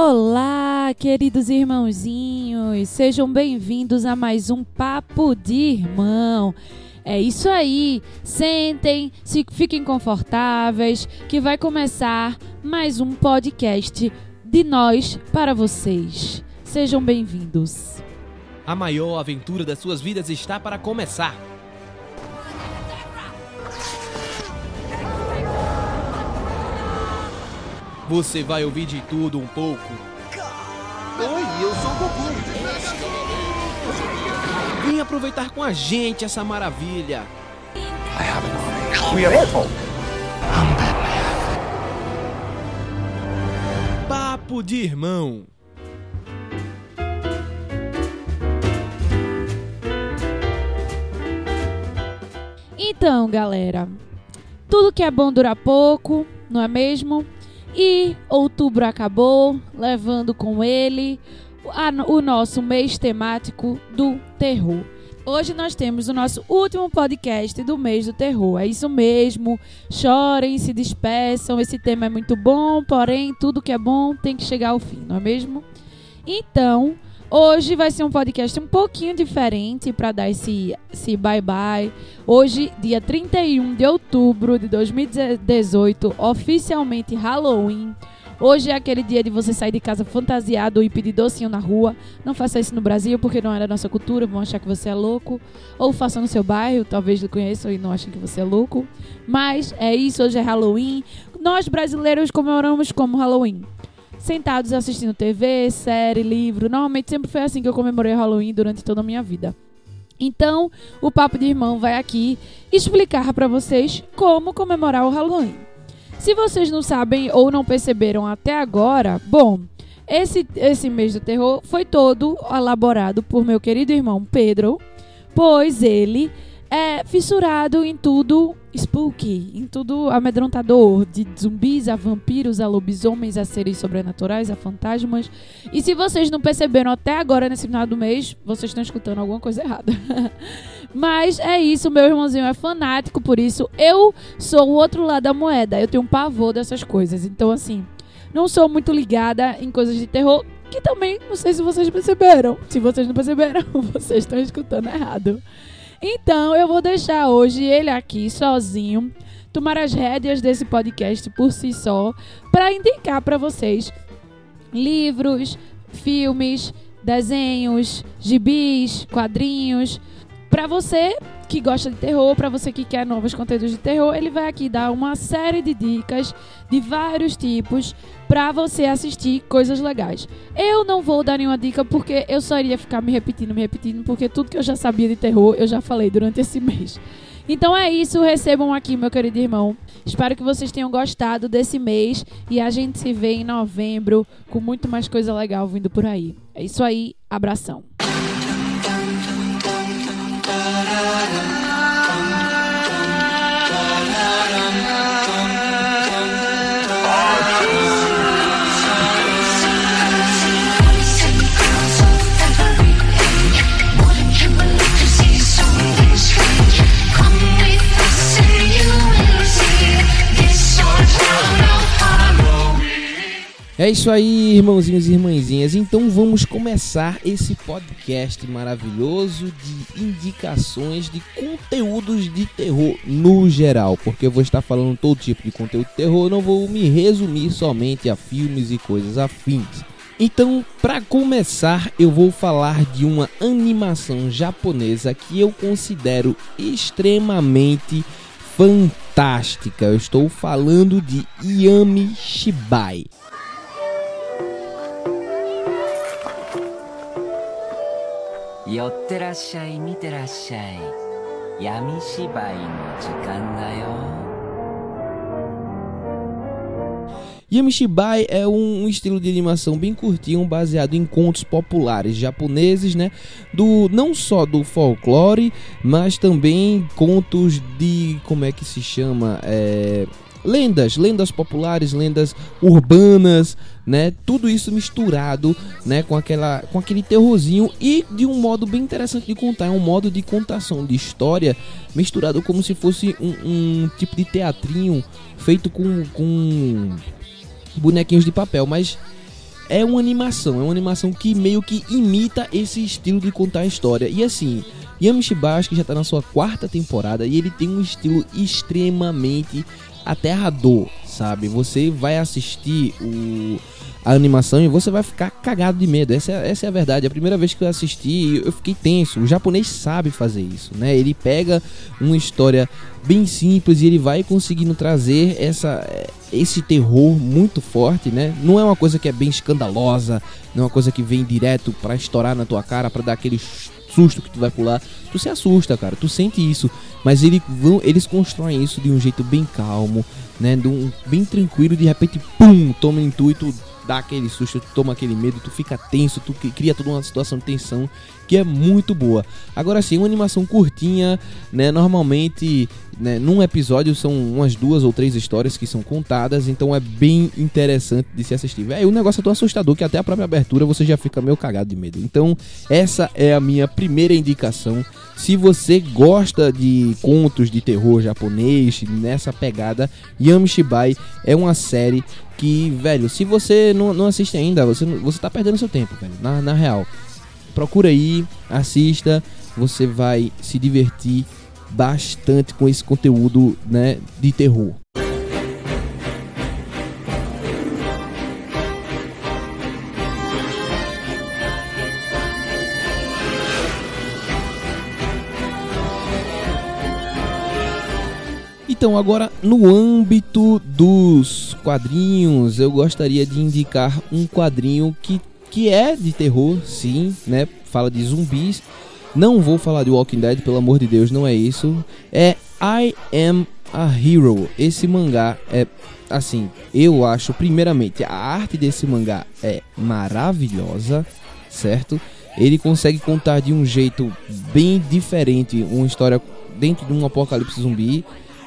Olá, queridos irmãozinhos, sejam bem-vindos a mais um Papo de Irmão. É isso aí, sentem, se fiquem confortáveis, que vai começar mais um podcast de nós para vocês. Sejam bem-vindos. A maior aventura das suas vidas está para começar. Você vai ouvir de tudo um pouco. Oi, eu sou o Goku. Vem aproveitar com a gente essa maravilha. We are Apple. Papo de irmão. Então, galera, tudo que é bom dura pouco, não é mesmo? E outubro acabou, levando com ele o nosso mês temático do terror. Hoje nós temos o nosso último podcast do mês do terror. É isso mesmo. Chorem, se despeçam. Esse tema é muito bom, porém, tudo que é bom tem que chegar ao fim, não é mesmo? Então, hoje vai ser um podcast um pouquinho diferente para dar esse, esse bye-bye. Hoje, dia 31 de outubro de 2018, oficialmente Halloween. Hoje é aquele dia de você sair de casa fantasiado e pedir docinho na rua. Não faça isso no Brasil porque não é da nossa cultura, vão achar que você é louco. Ou faça no seu bairro, talvez não conheçam e não achem que você é louco. Mas é isso, hoje é Halloween. Nós brasileiros comemoramos como Halloween sentados assistindo TV, série, livro. Normalmente sempre foi assim que eu comemorei Halloween durante toda a minha vida. Então, o Papo de Irmão vai aqui explicar para vocês como comemorar o Halloween. Se vocês não sabem ou não perceberam até agora, bom, esse, esse mês do terror foi todo elaborado por meu querido irmão Pedro, pois ele é fissurado em tudo spooky, em tudo amedrontador, de zumbis a vampiros, a lobisomens, a seres sobrenaturais, a fantasmas. E se vocês não perceberam até agora nesse final do mês, vocês estão escutando alguma coisa errada. Mas é isso, meu irmãozinho é fanático, por isso eu sou o outro lado da moeda. Eu tenho um pavor dessas coisas. Então, assim, não sou muito ligada em coisas de terror, que também não sei se vocês perceberam. Se vocês não perceberam, vocês estão escutando errado. Então, eu vou deixar hoje ele aqui sozinho, tomar as rédeas desse podcast por si só, para indicar para vocês livros, filmes, desenhos, gibis, quadrinhos. Para você que gosta de terror, para você que quer novos conteúdos de terror, ele vai aqui dar uma série de dicas de vários tipos para você assistir coisas legais. Eu não vou dar nenhuma dica porque eu só iria ficar me repetindo, me repetindo, porque tudo que eu já sabia de terror eu já falei durante esse mês. Então é isso, recebam aqui, meu querido irmão. Espero que vocês tenham gostado desse mês e a gente se vê em novembro com muito mais coisa legal vindo por aí. É isso aí, abração. É isso aí, irmãozinhos e irmãzinhas. Então vamos começar esse podcast maravilhoso de indicações de conteúdos de terror no geral, porque eu vou estar falando todo tipo de conteúdo de terror, não vou me resumir somente a filmes e coisas afins. Então, para começar, eu vou falar de uma animação japonesa que eu considero extremamente fantástica. Eu estou falando de Yami Shibai. 寄ってらっしゃい見てらっしゃい闇芝居の時間だよ Yamishibai é um, um estilo de animação bem curtinho, baseado em contos populares japoneses, né? Do não só do folclore, mas também contos de como é que se chama, é, lendas, lendas populares, lendas urbanas, né? Tudo isso misturado, né, com aquela com aquele terrorzinho e de um modo bem interessante de contar, é um modo de contação de história misturado como se fosse um, um tipo de teatrinho feito com, com bonequinhos de papel, mas é uma animação, é uma animação que meio que imita esse estilo de contar a história. E assim, Yamishiba acho que já tá na sua quarta temporada e ele tem um estilo extremamente aterrador, sabe? Você vai assistir o a animação e você vai ficar cagado de medo. Essa é, essa é a verdade. A primeira vez que eu assisti, eu fiquei tenso. O japonês sabe fazer isso, né? Ele pega uma história bem simples e ele vai conseguindo trazer essa, esse terror muito forte, né? Não é uma coisa que é bem escandalosa, não é uma coisa que vem direto para estourar na tua cara, para dar aquele susto que tu vai pular. Tu se assusta, cara, tu sente isso. Mas ele, vão, eles constroem isso de um jeito bem calmo, né? Um, bem tranquilo, de repente, pum, toma e tu dá aquele susto, tu toma aquele medo, tu fica tenso, tu cria toda uma situação de tensão que é muito boa. Agora sim, uma animação curtinha, né? Normalmente, né, num episódio são umas duas ou três histórias que são contadas, então é bem interessante de se assistir. Véi, o negócio é tão assustador que até a própria abertura você já fica meio cagado de medo. Então, essa é a minha primeira indicação. Se você gosta de contos de terror japonês, nessa pegada, Yamishibai é uma série que, velho, se você não, não assiste ainda, você, você tá perdendo seu tempo, velho, na, na real. Procura aí, assista, você vai se divertir bastante com esse conteúdo, né, de terror. Então, agora no âmbito dos quadrinhos, eu gostaria de indicar um quadrinho que, que é de terror, sim, né? Fala de zumbis. Não vou falar de Walking Dead, pelo amor de Deus, não é isso. É I Am a Hero. Esse mangá é assim, eu acho primeiramente a arte desse mangá é maravilhosa, certo? Ele consegue contar de um jeito bem diferente uma história dentro de um apocalipse zumbi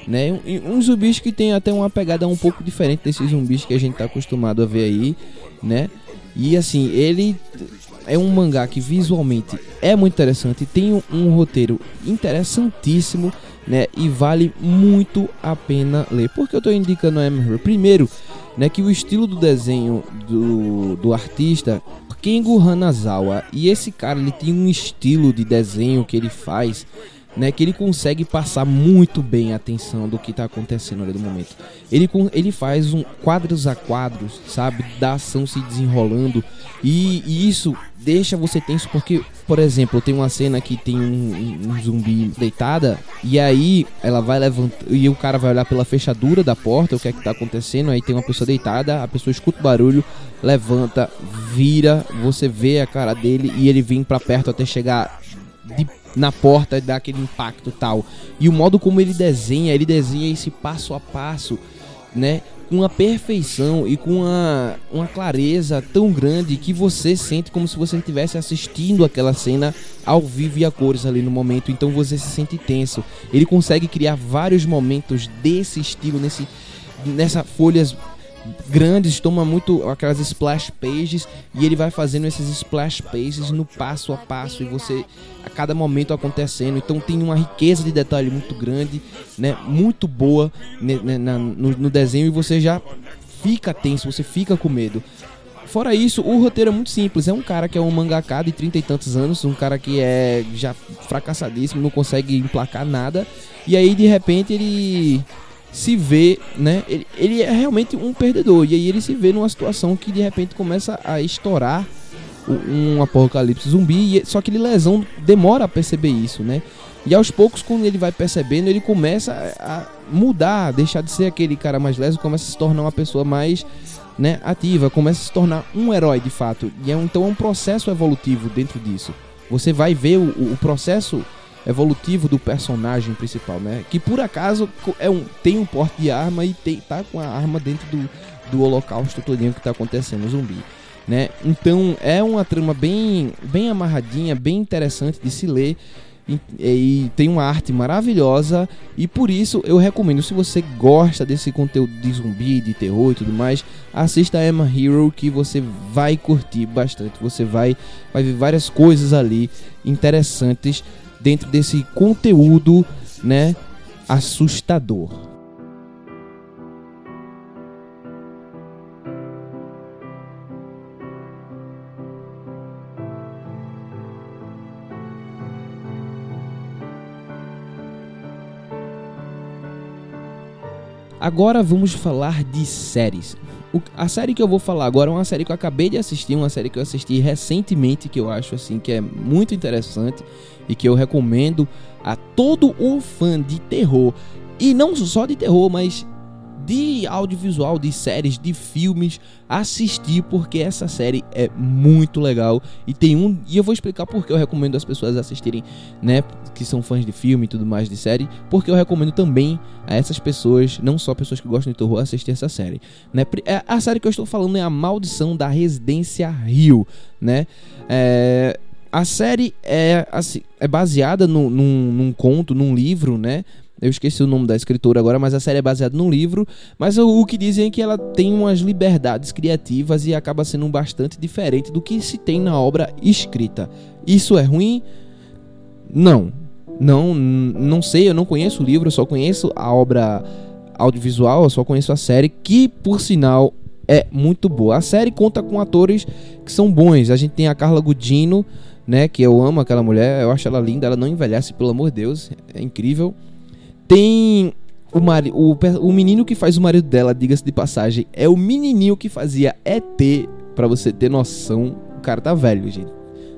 né? Um, um zumbis que tem até uma pegada um pouco diferente desses zumbis que a gente tá acostumado a ver aí, né? E assim, ele é um mangá que visualmente é muito interessante, tem um, um roteiro interessantíssimo, né? E vale muito a pena ler. Por que eu tô indicando a Emerald? Primeiro, né, que o estilo do desenho do, do artista Kengo Hanazawa, e esse cara ele tem um estilo de desenho que ele faz né, que ele consegue passar muito bem a atenção do que está acontecendo ali no momento. Ele, ele faz um quadros a quadros, sabe, da ação se desenrolando e, e isso deixa você tenso porque, por exemplo, tem uma cena que tem um, um, um, zumbi deitada e aí ela vai levantar e o cara vai olhar pela fechadura da porta, o que é que tá acontecendo, aí tem uma pessoa deitada, a pessoa escuta o barulho, levanta, vira, você vê a cara dele e ele vem para perto até chegar de na porta dá aquele impacto tal. E o modo como ele desenha, ele desenha esse passo a passo, né? Com uma perfeição e com uma, uma clareza tão grande que você sente como se você estivesse assistindo aquela cena ao vivo e a cores ali no momento. Então você se sente tenso. Ele consegue criar vários momentos desse estilo, nesse, nessa folhas grandes, toma muito aquelas splash pages e ele vai fazendo esses splash pages no passo a passo e você a cada momento acontecendo. Então tem uma riqueza de detalhe muito grande, né? Muito boa né, né, na, no, no desenho e você já fica tenso, você fica com medo. Fora isso, o roteiro é muito simples. É um cara que é um mangaká de trinta e tantos anos, um cara que é já fracassadíssimo, não consegue emplacar nada. E aí, de repente, ele se vê, né? Ele, ele é realmente um perdedor. E aí ele se vê numa situação que de repente começa a estourar um apocalipse zumbi. Só que ele lesão demora a perceber isso, né? E aos poucos, quando ele vai percebendo, ele começa a mudar, deixar de ser aquele cara mais leso, começa a se tornar uma pessoa mais né, ativa, começa a se tornar um herói de fato. E é, então é um processo evolutivo dentro disso. Você vai ver o, o processo evolutivo do personagem principal, né? Que por acaso é um, tem um porte de arma e tem, tá com a arma dentro do, do holocausto todinho que tá acontecendo, zumbi. Né? Então é uma trama bem, bem amarradinha, bem interessante de se ler e, e, tem uma arte maravilhosa e por isso eu recomendo se você gosta desse conteúdo de zumbi, de terror e tudo mais, assista a Emma Hero que você vai curtir bastante, você vai vai ver várias coisas ali interessantes dentro desse conteúdo, né, assustador. Agora vamos falar de séries. A série que eu vou falar agora é uma série que eu acabei de assistir, uma série que eu assisti recentemente, que eu acho assim que é muito interessante e que eu recomendo a todo o fã de terror. E não só de terror, mas de audiovisual, de séries, de filmes, assistir porque essa série é muito legal e tem um e eu vou explicar por que eu recomendo as pessoas assistirem, né, que são fãs de filme e tudo mais de série, porque eu recomendo também a essas pessoas, não só pessoas que gostam de terror, assistir essa série, né? É- A série que eu estou falando é a Maldição da Residência Rio, né? É, a série é, assim, é baseada no- num, num conto, num livro, né? Eu esqueci o nome da escritora agora, mas a série é baseada num livro. Mas o, o que dizem é que ela tem umas liberdades criativas e acaba sendo bastante diferente do que se tem na obra escrita. Isso é ruim? Não. Não, não sei, eu não conheço o livro, eu só conheço a obra audiovisual, eu só conheço a série, que por sinal é muito boa. A série conta com atores que são bons. A gente tem a Carla Gudino, né, que eu amo aquela mulher, eu acho ela linda, ela não envelhece, pelo amor de Deus, é incrível. Tem o, mari o, o menino que faz o marido dela, diga-se de passagem, é o menininho que fazia ET, pra você ter noção. O cara tá velho, gente.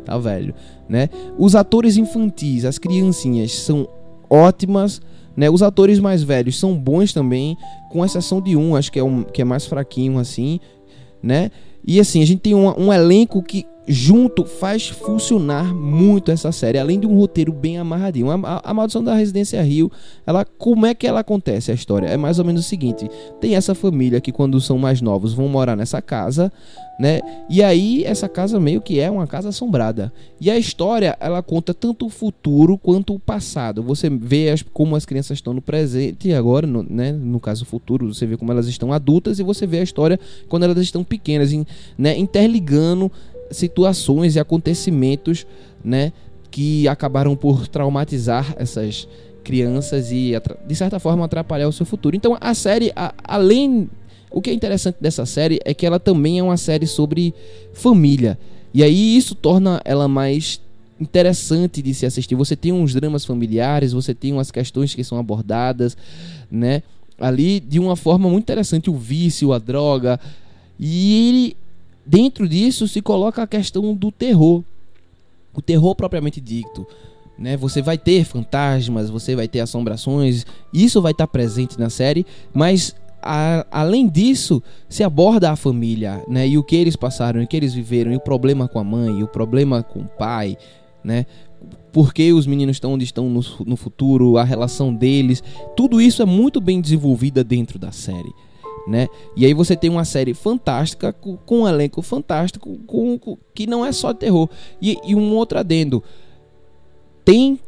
Tá velho, né? Os atores infantis, as criancinhas são ótimas, né? Os atores mais velhos são bons também, com exceção de um, acho que é um que é mais fraquinho assim, né? E assim, a gente tem um, um elenco que junto faz funcionar muito essa série, além de um roteiro bem amarradinho. A, a, Maldição da Residência Rio, ela como é que ela acontece a história? É mais ou menos o seguinte: tem essa família que quando são mais novos vão morar nessa casa, né? E aí essa casa meio que é uma casa assombrada. E a história, ela conta tanto o futuro quanto o passado. Você vê as, como as crianças estão no presente agora, no, né? no caso futuro, você vê como elas estão adultas e você vê a história quando elas estão pequenas, em- né? interligando situações e acontecimentos, né, que acabaram por traumatizar essas crianças e de certa forma atrapalhar o seu futuro. Então a série, a- além o que é interessante dessa série é que ela também é uma série sobre família. E aí isso torna ela mais interessante de se assistir. Você tem uns dramas familiares, você tem umas questões que são abordadas, né? Ali de uma forma muito interessante, o vício, a droga. E ele, dentro disso se coloca a questão do terror. O terror propriamente dito. Né? Você vai ter fantasmas, você vai ter assombrações, isso vai estar presente na série, mas a- além disso, se aborda a família, né? E o que eles passaram, o que eles viveram, e o problema com a mãe, o problema com o pai, né? Por que os meninos estão onde estão no, no futuro, a relação deles, tudo isso é muito bem desenvolvida dentro da série, né? E aí você tem uma série fantástica, com, um elenco fantástico, com, com- que não é só terror. E, e um outro adendo, tem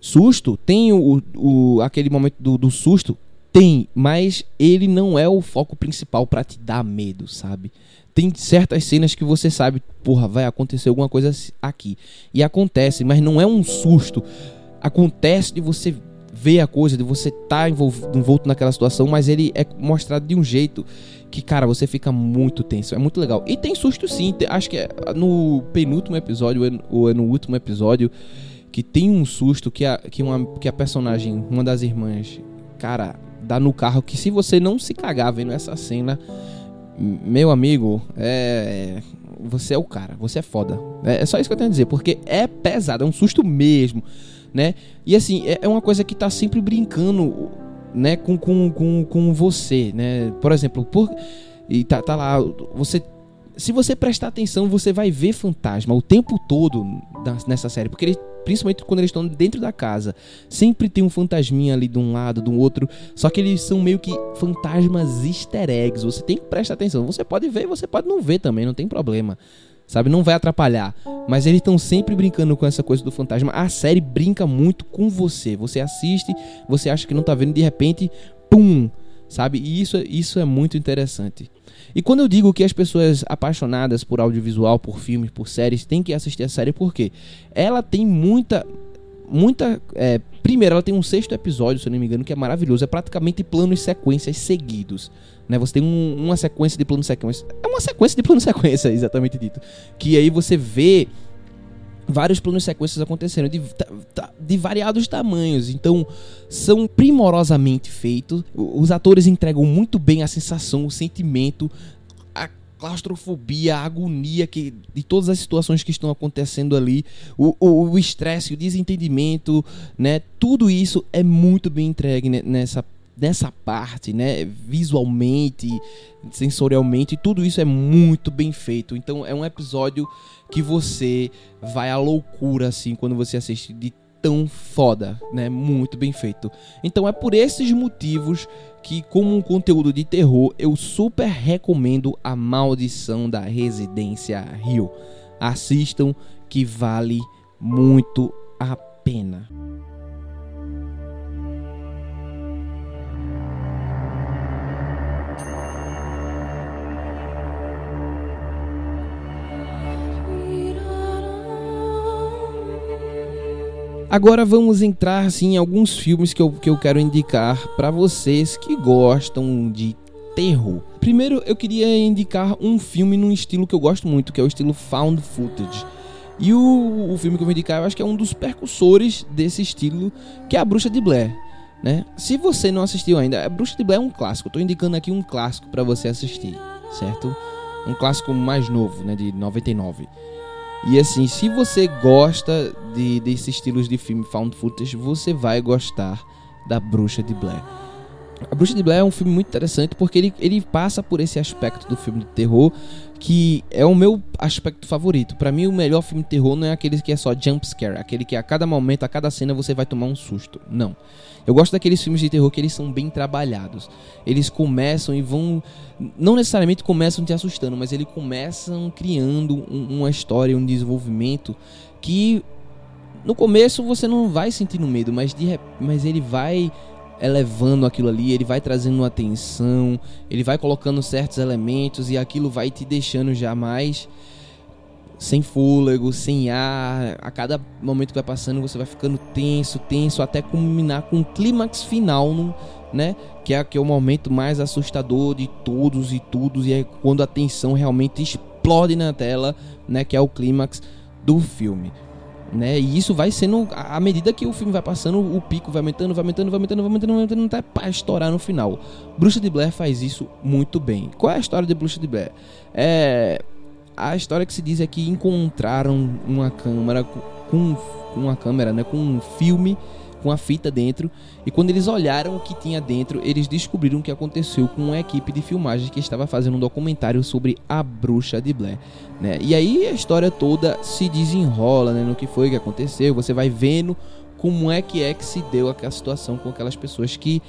susto, tem o, o aquele momento do, do susto, tem, mas ele não é o foco principal pra te dar medo, sabe? Tem certas cenas que você sabe, porra, vai acontecer alguma coisa aqui. E acontece, mas não é um susto. Acontece de você ver a coisa, de você tá envolvido, envolto naquela situação, mas ele é mostrado de um jeito que, cara, você fica muito tenso. É muito legal. E tem susto sim. tem- acho que é no penúltimo episódio, ou é no- ou é no último episódio, que tem um susto que a, que uma, que a personagem, uma das irmãs, cara, dá no carro que se você não se cagar vendo essa cena, meu amigo, é. Você é o cara, você é foda. É, é só isso que eu tenho a dizer, porque é pesado, é um susto mesmo, né? E assim, é, é uma coisa que tá sempre brincando, né, com, com, com, com você, né? Por exemplo, por, e tá, tá lá, você. Se você prestar atenção, você vai ver fantasma o tempo todo nessa série, porque eles, principalmente quando eles estão dentro da casa, sempre tem um fantasminha ali de um lado, do outro, só que eles são meio que fantasmas easter eggs. Você tem que prestar atenção. Você pode ver, você pode não ver também, não tem problema. Sabe, não vai atrapalhar. Mas eles estão sempre brincando com essa coisa do fantasma. A série brinca muito com você. Você assiste, você acha que não tá vendo, de repente, pum! Sabe? E isso, isso é muito interessante. E quando eu digo que as pessoas apaixonadas por audiovisual, por filmes, por séries, têm que assistir a série, por quê? Ela tem muita. Muita. é, primeiro, ela tem um sexto episódio, se eu não me engano, que é maravilhoso. É praticamente planos e sequências seguidos. Né? Você tem um- uma sequência de plano sequência. É uma sequência de plano sequência, exatamente dito. Que aí você vê vários planos sequências acontecendo de, de variados tamanhos. Então, são primorosamente feitos. O- Os atores entregam muito bem a sensação, o sentimento, a claustrofobia, a agonia que, de todas as situações que estão acontecendo ali, o o- o estresse, o desentendimento, né? Tudo isso é muito bem entregue ne- nessa nessa parte, né, visualmente, sensorialmente, tudo isso é muito bem feito. Então é um episódio que você vai à loucura assim quando você assiste de tão foda, né? Muito bem feito. Então é por esses motivos que como um conteúdo de terror, eu super recomendo A Maldição da Residência Rio. Assistam que vale muito a pena. Agora vamos entrar assim, em alguns filmes que eu, que eu quero indicar para vocês que gostam de terror. Primeiro eu queria indicar um filme num estilo que eu gosto muito, que é o estilo found footage. E o, o filme que eu vou indicar, eu acho que é um dos percussores desse estilo, que é A Bruxa de Blair. Né? Se você não assistiu ainda, A Bruxa de Blair é um clássico. Tô indicando aqui um clássico para você assistir, certo? Um clássico mais novo, né, de 99. E assim, se você gosta de, desses estilos de filme found footage, você vai gostar da Bruxa de Blair. A Bruxa de Blair é um filme muito interessante porque ele, ele passa por esse aspecto do filme de terror que é o meu aspecto favorito. Pra mim, o melhor filme de terror não é aquele que é só jump scare, aquele que a cada momento, a cada cena você vai tomar um susto. Não. Eu gosto daqueles filmes de terror que eles são bem trabalhados. Eles começam e vão. Não necessariamente começam te assustando, mas eles começam criando um- uma história, um desenvolvimento que no começo você não vai sentindo medo, mas, de, mas ele vai elevando aquilo ali, ele vai trazendo atenção, ele vai colocando certos elementos e aquilo vai te deixando já mais sem fôlego, sem ar. A cada momento que vai passando, você vai ficando tenso, tenso, até culminar com um clímax final, né? Que é, que é o momento mais assustador de todos e todos, e é quando a tensão realmente explode na tela, né? Que é o clímax do filme. Né? E isso vai sendo, à medida que o filme vai passando, o pico vai aumentando, vai aumentando, vai aumentando, vai aumentando, vai aumentando, até pra estourar no final. Bruxa de Blair faz isso muito bem. Qual é a história de Bruxa de Blair? É, a história que se diz é que encontraram uma câmera com com uma câmera, né, com um filme com a fita dentro e quando eles olharam o que tinha dentro, eles descobriram o que aconteceu com uma equipe de filmagem que estava fazendo um documentário sobre a bruxa de Blair, né? E aí a história toda se desenrola, né, no que foi que aconteceu, você vai vendo como é que é que se deu aquela situação com aquelas pessoas que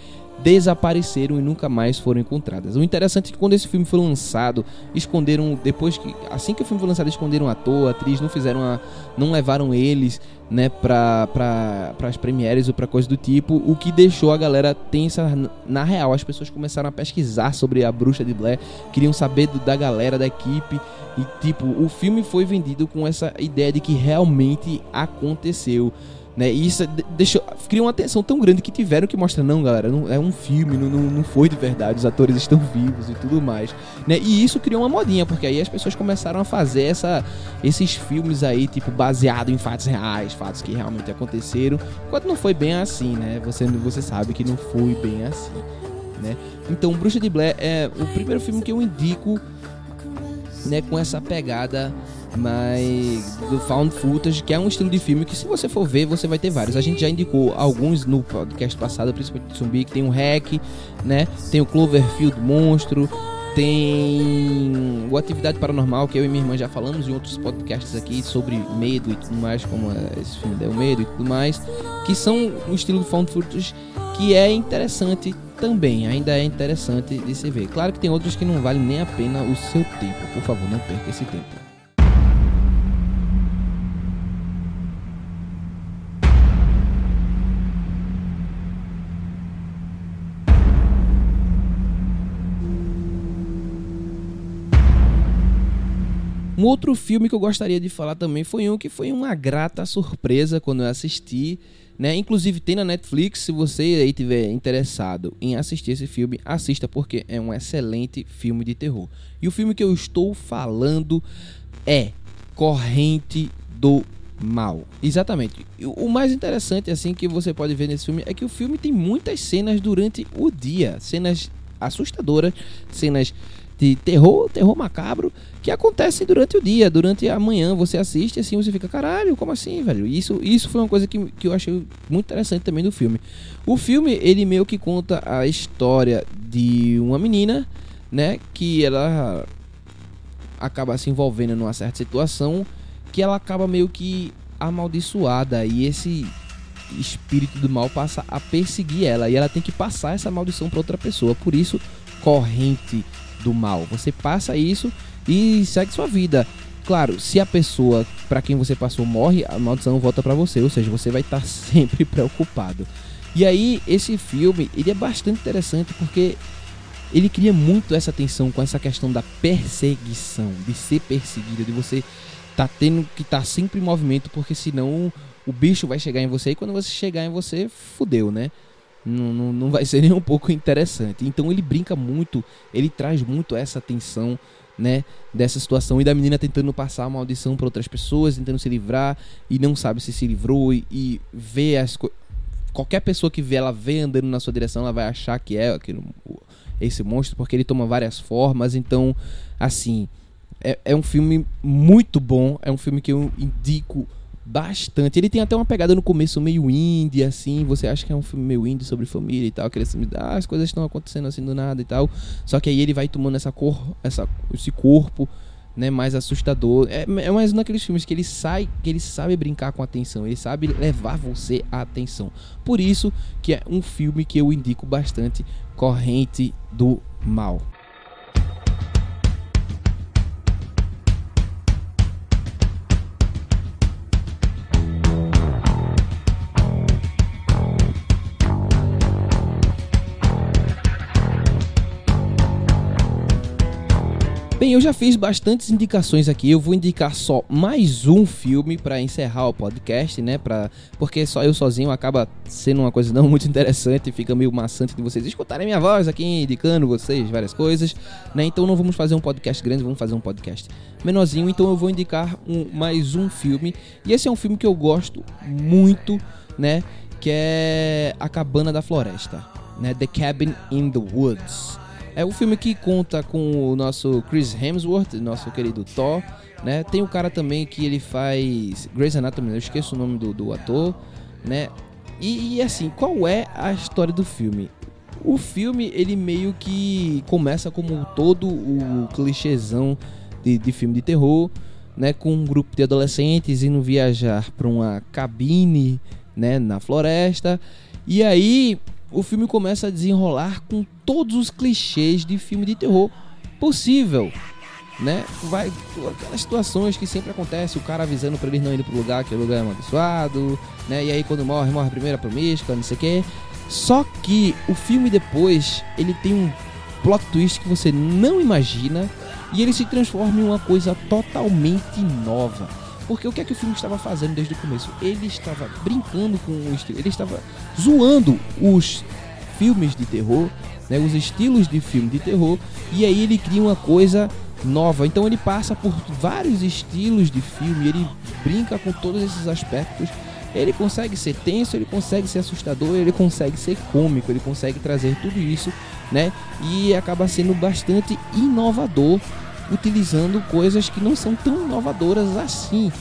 desapareceram e nunca mais foram encontradas. O interessante é que quando esse filme foi lançado, esconderam depois que assim que o filme foi lançado, esconderam o ator, a atriz, não fizeram a, não levaram eles, né, pra, pra, pras premieres ou pra coisa do tipo, o que deixou a galera tensa na real. As pessoas começaram a pesquisar sobre a bruxa de Blair, queriam saber do- da galera da equipe e tipo, o filme foi vendido com essa ideia de que realmente aconteceu. Né? E isso de- deixou, criou uma tensão tão grande que tiveram que mostrar, não, galera, não, é um filme, não, não, não foi de verdade, os atores estão vivos e tudo mais. Né? E isso criou uma modinha, porque aí as pessoas começaram a fazer essa, esses filmes aí, tipo, baseado em fatos reais, fatos que realmente aconteceram, enquanto não foi bem assim, né? Você, você sabe que não foi bem assim. Né? Então, Bruxa de Blair é o primeiro filme que eu indico né, com essa pegada mais do found footage, que é um estilo de filme que se você for ver, você vai ter vários. A gente já indicou alguns no podcast passado, principalmente de zumbi, que tem o Hack, né? Tem o Cloverfield Monstro, tem o Atividade Paranormal, que eu e minha irmã já falamos em outros podcasts aqui sobre medo e tudo mais, como é esse filme deu medo e tudo mais, que são um estilo de found footage que é interessante também, ainda é interessante de se ver. Claro que tem outros que não valem nem a pena o seu tempo. Por favor, não perca esse tempo. Um outro filme que eu gostaria de falar também foi um que foi uma grata surpresa quando eu assisti, né? Inclusive tem na Netflix, se você aí tiver interessado em assistir esse filme, assista porque é um excelente filme de terror. E o filme que eu estou falando é Corrente do mal. Exatamente. O mais interessante, assim, que você pode ver nesse filme é que o filme tem muitas cenas durante o dia. Cenas assustadoras, cenas de terror, terror macabro, que acontecem durante o dia, durante a manhã. Você assiste assim, você fica, caralho, como assim, velho? Isso, isso foi uma coisa que, que eu achei muito interessante também do filme. O filme, ele meio que conta a história de uma menina, né, que ela acaba se envolvendo numa certa situação que ela acaba meio que amaldiçoada e esse espírito do mal passa a perseguir ela e ela tem que passar essa maldição para outra pessoa. Por isso, corrente do mal. Você passa isso e segue sua vida. Claro, se a pessoa para quem você passou morre, a maldição volta para você, ou seja, você vai estar sempre preocupado. E aí, esse filme, ele é bastante interessante porque ele cria muito essa tensão com essa questão da perseguição, de ser perseguido, de você tá tendo que estar sempre em movimento, porque senão o bicho vai chegar em você e quando você chegar em você, fudeu, né? Não, não, não vai ser nem um pouco interessante. Então ele brinca muito, ele traz muito essa tensão, né? Dessa situação e da menina tentando passar a maldição para outras pessoas, tentando se livrar e não sabe se se livrou e, e vê as coisas. Qualquer pessoa que vê ela vê andando na sua direção, ela vai achar que é aquele, esse monstro, porque ele toma várias formas. Então, assim, é, é um filme muito bom. É um filme que eu indico bastante. Ele tem até uma pegada no começo meio indie, assim. Você acha que é um filme meio indie sobre família e tal. Aquele filme, ah, as coisas estão acontecendo assim do nada e tal. Só que aí ele vai tomando essa cor, essa, esse corpo, né, mais assustador. É, é mais um daqueles filmes que ele sai, que ele sabe brincar com a atenção. Ele sabe levar você à atenção. Por isso que é um filme que eu indico bastante, Corrente do Mal. Bem, eu já fiz bastantes indicações aqui. Eu vou indicar só mais um filme para encerrar o podcast, né? Pra... Porque só eu sozinho acaba sendo uma coisa não muito interessante. Fica meio maçante de vocês escutarem minha voz aqui indicando vocês várias coisas, né? Então não vamos fazer um podcast grande, vamos fazer um podcast menorzinho. Então eu vou indicar um, mais um filme. E esse é um filme que eu gosto muito, né? Que é A Cabana da Floresta, né? The Cabin in the Woods. É um filme que conta com o nosso Chris Hemsworth, nosso querido Thor, né? Tem o cara também que ele faz Grey's Anatomy, eu esqueço o nome do, do ator, né? E, e, assim, qual é a história do filme? O filme, ele meio que começa como todo o clichêzão de, de filme de terror, né? Com um grupo de adolescentes indo viajar para uma cabine, né? Na floresta. E aí o filme começa a desenrolar com todos os clichês de filme de terror possível, né? Vai aquelas situações que sempre acontece, o cara avisando para eles não irem pro lugar, que o lugar é amaldiçoado, né? E aí quando morre, morre a primeira promíscua, não sei o quê. Só que o filme depois, ele tem um plot twist que você não imagina e ele se transforma em uma coisa totalmente nova. Porque o que é que o filme estava fazendo desde o começo? Ele estava brincando com o estilo, ele estava zoando os filmes de terror, né, os estilos de filme de terror, e aí ele cria uma coisa nova. Então ele passa por vários estilos de filme, ele brinca com todos esses aspectos. Ele consegue ser tenso, ele consegue ser assustador, ele consegue ser cômico, ele consegue trazer tudo isso, né? E acaba sendo bastante inovador utilizando coisas que não são tão inovadoras assim,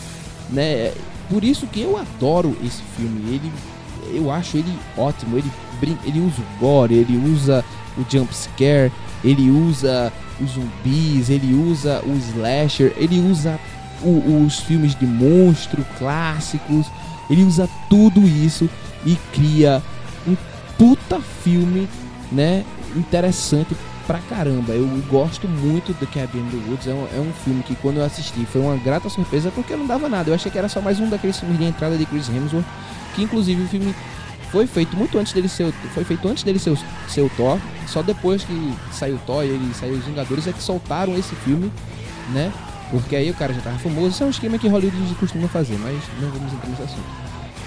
né? Por isso que eu adoro esse filme. Ele, eu acho ele ótimo. Ele ele usa o gore, ele usa o jump scare, ele usa os zumbis, ele usa o slasher, ele usa o, os filmes de monstro clássicos, ele usa tudo isso e cria um puta filme, né? Interessante pra caramba. Eu gosto muito do Cabin in the Woods. É um, é um, filme que quando eu assisti foi uma grata surpresa porque não dava nada. Eu achei que era só mais um daqueles filmes de entrada de Chris Hemsworth, que inclusive o filme foi feito muito antes dele ser foi feito antes dele ser, ser o Thor. Só depois que saiu o Thor e ele saiu os Vingadores é que soltaram esse filme, né? Porque aí o cara já tava famoso. Isso é um esquema que Hollywood costuma fazer, mas não vamos entrar nesse assunto,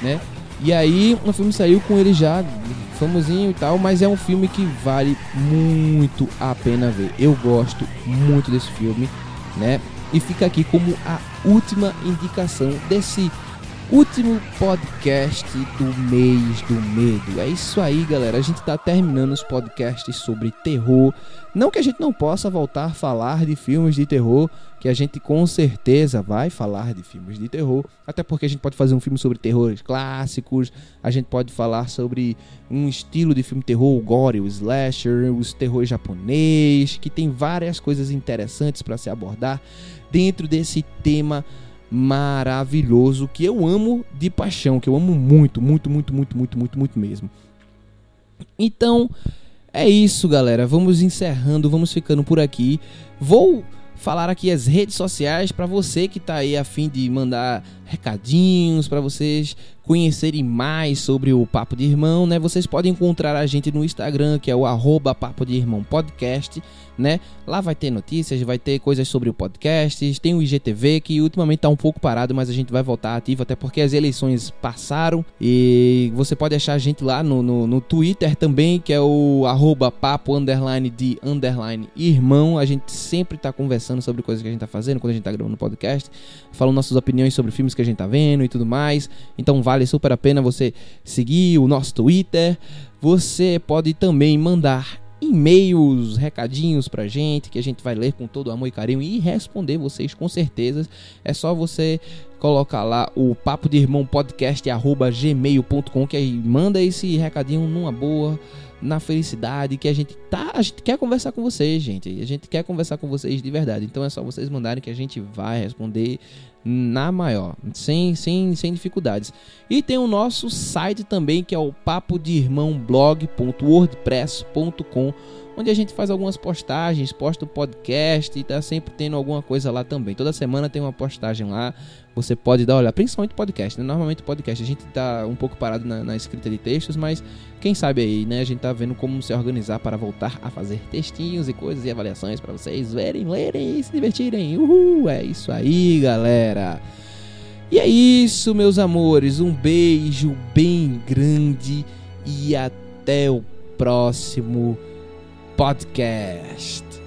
né? E aí o filme saiu com ele já famosinho e tal, mas é um filme que vale muito a pena ver. Eu gosto muito desse filme, né? E fica aqui como a última indicação desse último podcast do mês do medo. É isso aí, galera. A gente tá terminando os podcasts sobre terror. Não que a gente não possa voltar a falar de filmes de terror, que a gente com certeza vai falar de filmes de terror, até porque a gente pode fazer um filme sobre terrores clássicos, a gente pode falar sobre um estilo de filme terror, o gore, o slasher, os terror japonês, que tem várias coisas interessantes para se abordar dentro desse tema maravilhoso que eu amo de paixão, que eu amo muito, muito, muito, muito, muito, muito, muito mesmo. Então, é isso, galera. Vamos encerrando, vamos ficando por aqui. Vou falar aqui as redes sociais para você que está aí a fim de mandar recadinhos para vocês conhecerem mais sobre o Papo de Irmão, né? Vocês podem encontrar a gente no Instagram, que é o arroba Papo de Irmão Podcast, né? Lá vai ter notícias, vai ter coisas sobre o podcast, tem o IGTV, que ultimamente tá um pouco parado, mas a gente vai voltar ativo, até porque as eleições passaram, e você pode achar a gente lá no, no, no Twitter também, que é o arroba Papo Underline de Underline Irmão, a gente sempre tá conversando sobre coisas que a gente tá fazendo, quando a gente tá gravando o podcast, falando nossas opiniões sobre filmes que a gente tá vendo e tudo mais, então vale super a pena você seguir o nosso Twitter. Você pode também mandar e-mails, recadinhos pra gente, que a gente vai ler com todo amor e carinho e responder vocês com certeza. É só você colocar lá o papo de irmão podcast gmail.com que aí manda esse recadinho numa boa, na felicidade, que a gente tá, a gente quer conversar com vocês, gente. A gente quer conversar com vocês de verdade. Então é só vocês mandarem que a gente vai responder na maior, sem, sem, sem dificuldades. E tem o nosso site também, que é o papo de irmão onde a gente faz algumas postagens, posta o podcast e tá sempre tendo alguma coisa lá também. Toda semana tem uma postagem lá você pode dar olhar, principalmente podcast, né? Normalmente podcast a gente tá um pouco parado na, na, escrita de textos, mas quem sabe aí, né? A gente tá vendo como se organizar para voltar a fazer textinhos e coisas e avaliações para vocês verem, lerem e se divertirem. Uhul! É isso aí, galera. E é isso, meus amores. Um beijo bem grande e até o próximo podcast.